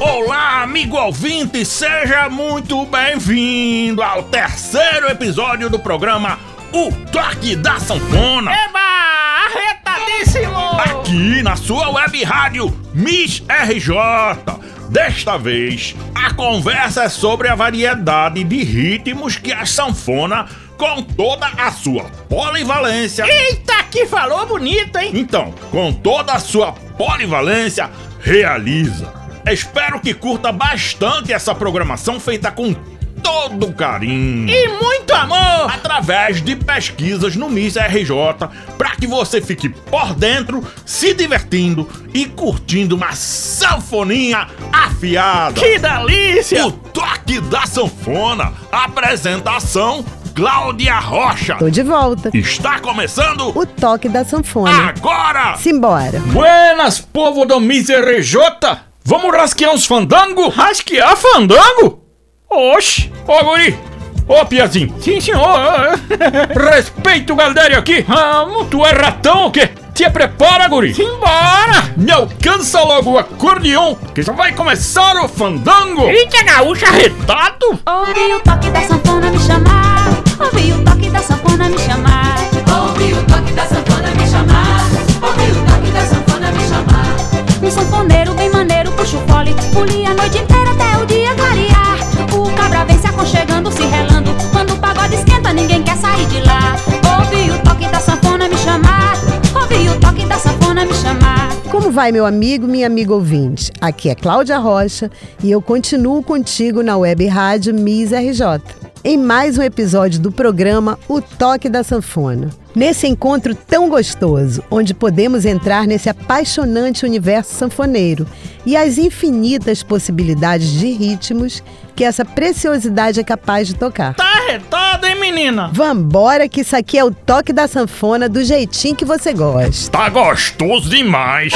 Olá, amigo ouvinte, seja muito bem-vindo ao terceiro episódio do programa O Toque da Sanfona. Eba! Arretadíssimo! Aqui na sua web rádio Miss RJ. Desta vez, a conversa é sobre a variedade de ritmos que a sanfona, com toda a sua polivalência. Eita, que falou bonito, hein? Então, com toda a sua polivalência, realiza. Espero que curta bastante essa programação feita com todo carinho. E muito amor! Através de pesquisas no Miss RJ, para que você fique por dentro, se divertindo e curtindo uma sanfoninha afiada. Que delícia! O toque da sanfona. Apresentação Cláudia Rocha. Tô de volta. Está começando O toque da sanfona. agora. Simbora. Buenas, povo do Miserejota! Vamos rasquear uns fandango? Rasquear fandango? Oxi! Ô, guri! Ô, Piazinho! Sim, senhor! Respeita o Galdério aqui! Vamos! Tu é ratão ou quê? Te prepara, guri! Simbora! Me alcança logo o acordeon, que já vai começar o fandango! Eita, gaúcha arretado! Ouvi o toque da sanfona me chamar. Ouvi o toque da sanfona me chamar. Ouvi o toque da sanfona vai, meu amigo, minha amiga ouvinte? Aqui é Cláudia Rocha e eu continuo contigo na web rádio Miss RJ. Em mais um episódio do programa O Toque da Sanfona. Nesse encontro tão gostoso, onde podemos entrar nesse apaixonante universo sanfoneiro e as infinitas possibilidades de ritmos que essa preciosidade é capaz de tocar. Tá hein, menina? Vambora que isso aqui é o toque da sanfona do jeitinho que você gosta. Tá gostoso demais.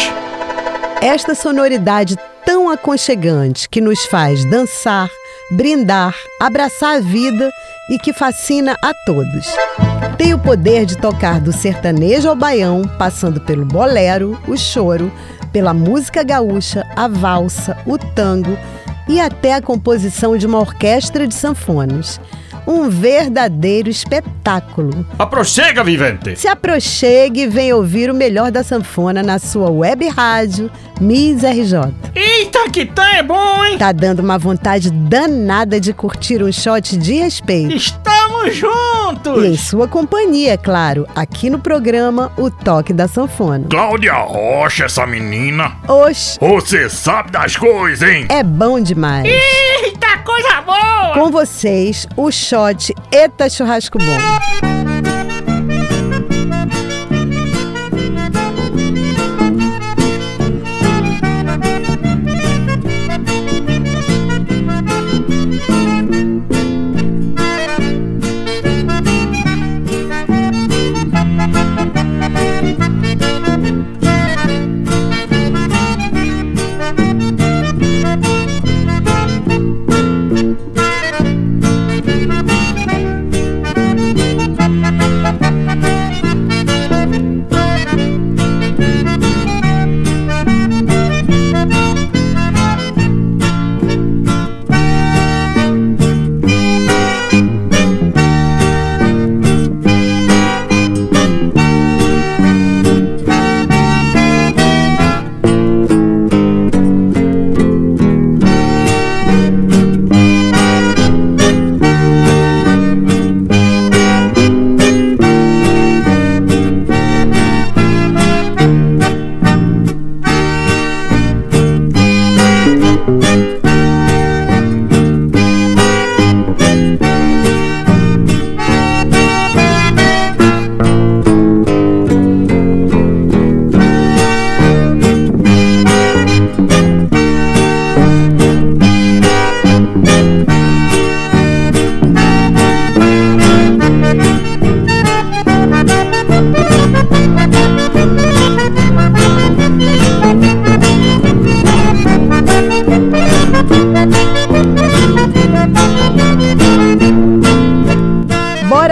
Esta sonoridade tão aconchegante que nos faz dançar, brindar, abraçar a vida e que fascina a todos. Tem o poder de tocar do sertanejo ao baião, passando pelo bolero, o choro, pela música gaúcha, a valsa, o tango e até a composição de uma orquestra de sanfonas. Um verdadeiro espetáculo. Aproxega, vivente! Se aproxegue e venha ouvir o melhor da sanfona na sua web rádio Miss RJ. Eita, que tá é bom, hein? Tá dando uma vontade danada de curtir um shot de respeito. Estamos juntos! E em sua companhia, claro, aqui no programa O Toque da Sanfona. Cláudia Rocha, essa menina. Oxe, Você sabe das coisas, hein? é bom demais. Eita, coisa boa! Com vocês, o shot Eta Churrasco Bom.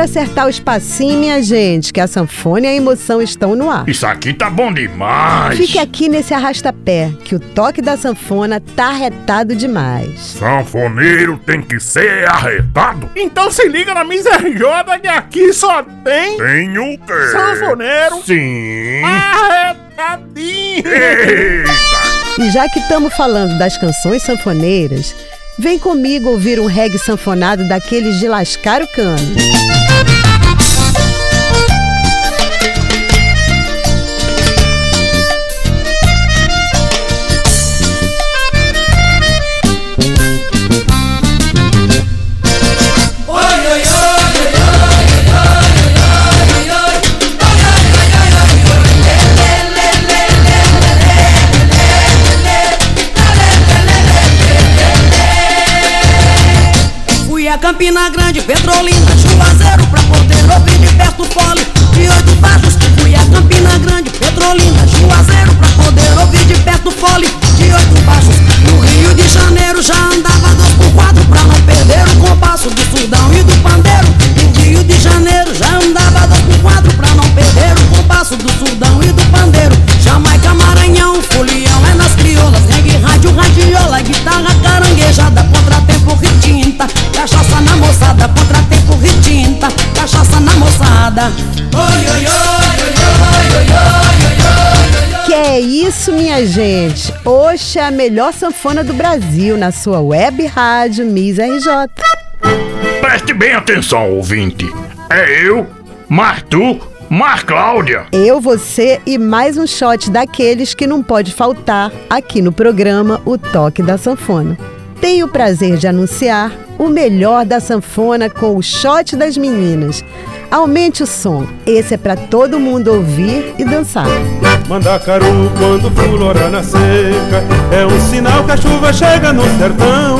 Acertar os passinhos, minha gente, que a sanfona e a emoção estão no ar. Isso aqui tá bom demais. Fique aqui nesse arrasta-pé, que o toque da sanfona tá arretado demais. Sanfoneiro tem que ser arretado? Então se liga na Miss RJ que aqui só tem Tem o quê? sanfoneiro Sim. arretadinho. Eita. E já que estamos falando das canções sanfoneiras, vem comigo ouvir um reggae sanfonado daqueles de lascar o cano. Campina Grande, Petrolina, Juazeiro Pra poder ouvir de perto o fole. De oito baixos a Campina Grande, Petrolina, Juazeiro Pra poder ouvir de perto o fole. De oito baixos No Rio de Janeiro já andava dois por quatro Pra não perder o compasso do surdão e do pandeiro. No Rio de Janeiro já andava dois por quatro Pra não perder o compasso do surdão e do pandeiro. Jamaica, isso, minha gente? Oxe, é a melhor sanfona do Brasil na sua web rádio Miss RJ. Preste bem atenção, ouvinte. É eu, mais tu, mais Cláudia. Eu, você e mais um shot daqueles que não pode faltar aqui no programa O Toque da Sanfona. Tenho o prazer de anunciar o melhor da sanfona com o shot das meninas. Aumente o som, esse é para todo mundo ouvir e dançar. Mandacaru quando fulora na seca É um sinal que a chuva chega no sertão.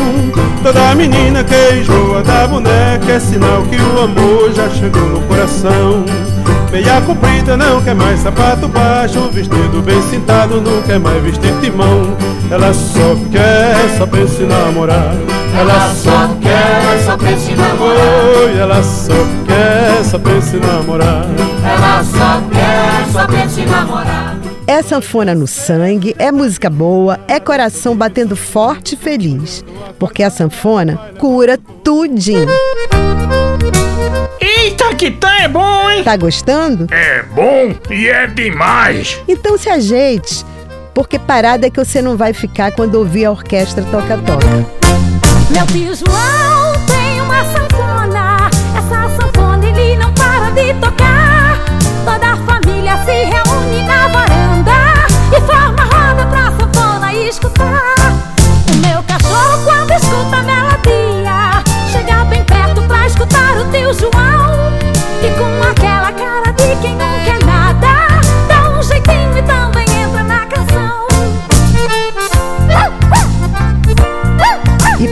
Toda menina que enjoa da boneca É sinal que o amor já chegou no coração. Meia comprida não quer mais sapato baixo Vestido bem cintado não quer mais vestir timão. Ela só quer, só pensa em namorar. Ela só quer, só pensa em namorar. Oi, Ela só quer, só pensa em namorar É sanfona no sangue, é música boa, é coração batendo forte e feliz. Porque a sanfona cura tudinho. Eita, que tá é bom, hein? Tá gostando? É bom e é demais. Então se ajeite, porque parada é que você não vai ficar quando ouvir a orquestra toca-toca. Meu tio João tocar. Toda a família se reúne na varanda e forma roda pra sanfona escutar. O meu cachorro, quando escuta a melodia, chega bem perto pra escutar o tio João. E com aquela cara de quem não quer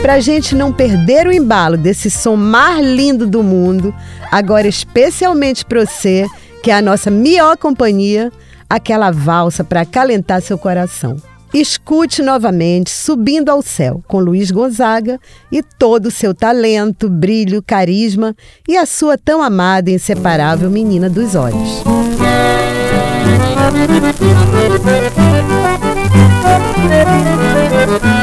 pra gente não perder o embalo desse som mais lindo do mundo, agora especialmente pra você, que é a nossa melhor companhia, aquela valsa pra acalentar seu coração. Escute novamente Subindo ao Céu, com Luiz Gonzaga e todo o seu talento, brilho, carisma e a sua tão amada e inseparável menina dos olhos. Ah,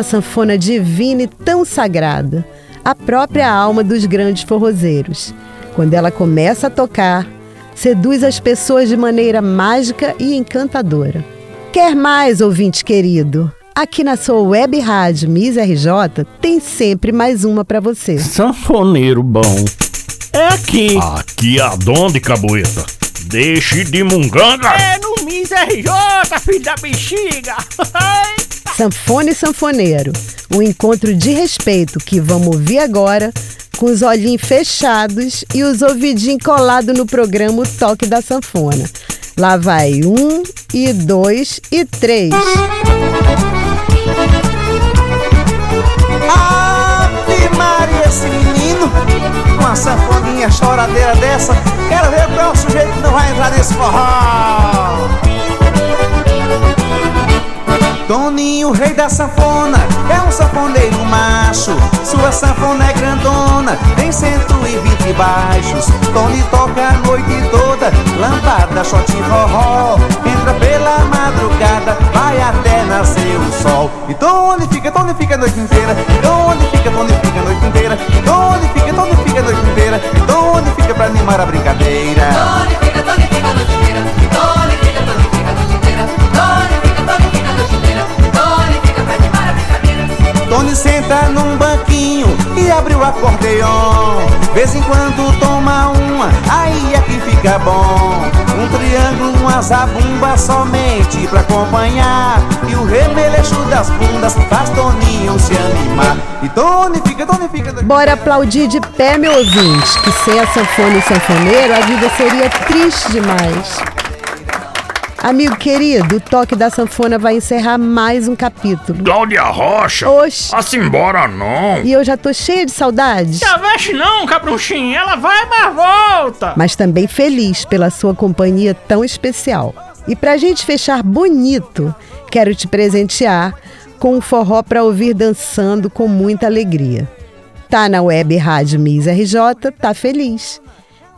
essa sanfona divina e tão sagrada, a própria alma dos grandes forrozeiros. Quando ela começa a tocar, seduz as pessoas de maneira mágica e encantadora. Quer mais, ouvinte querido? Aqui na sua web rádio Miss RJ tem sempre mais uma para você. Sanfoneiro bom. É aqui. Aqui aonde, Caboeta? Deixe de munganga. É no Miss RJ, filho da bexiga. Sanfone e Sanfoneiro, um encontro de respeito que vamos ouvir agora, com os olhinhos fechados e os ouvidinhos colados no programa O Toque da Sanfona. Lá vai um, e dois, e três. Ave Maria, esse menino, uma sanfoninha choradeira dessa, quero ver qual sujeito que não vai entrar nesse forró. Toninho, rei da sanfona, é um sanfoneiro macho. Sua sanfona é grandona, tem 120 baixos. Tony toca a noite toda, lambada, shot forró. Entra pela madrugada, vai até nascer o sol. E Tony fica, Tony fica a noite inteira. E Tony fica, Tony fica a noite inteira. E Tony fica, Tony fica a noite inteira. E Tony fica pra animar a brincadeira. Vez em quando toma uma, aí é que fica bom. Um triângulo, uma zabumba somente pra acompanhar. E o remeleixo das bundas faz Toninho se animar. E Tony fica, Tony fica. Bora aplaudir de pé, meu ouvinte, que sem a sanfona e sanfoneiro a vida seria triste demais. Amigo querido, o toque da sanfona vai encerrar mais um capítulo. Cláudia Rocha. Oxe. Vá-se embora não. E eu já tô cheia de saudades, Se aveste não, cabruchinho. Ela vai, mas volta. mas também feliz pela sua companhia tão especial. E pra gente fechar bonito, quero te presentear com um forró pra ouvir dançando com muita alegria. Tá na web Rádio Miss RJ, tá feliz.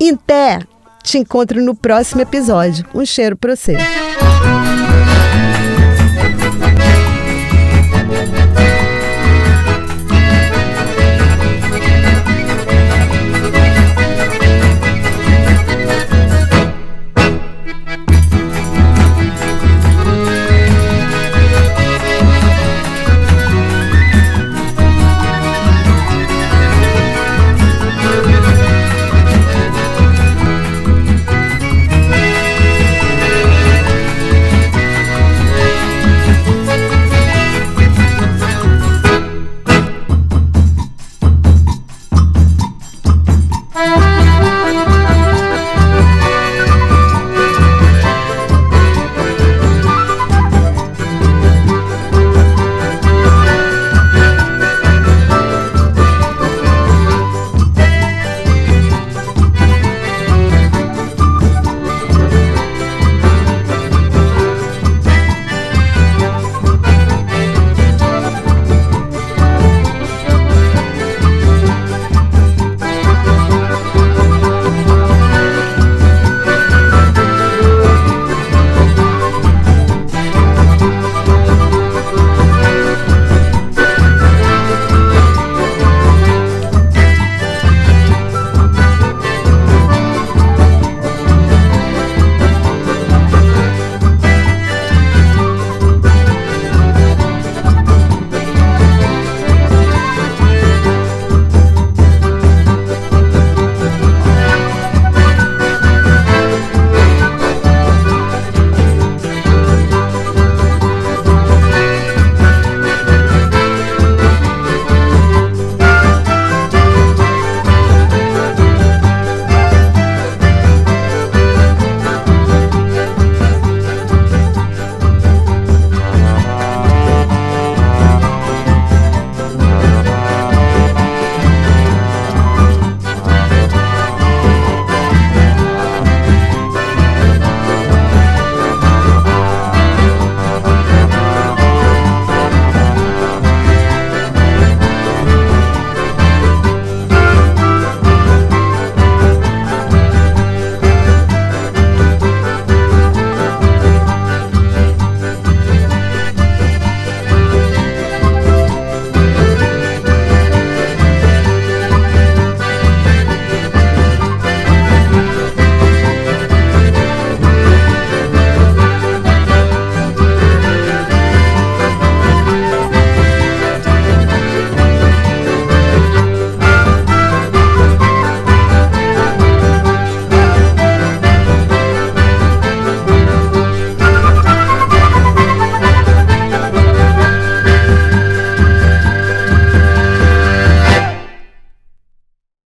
Em Té, te encontro no próximo episódio. Um cheiro pra você.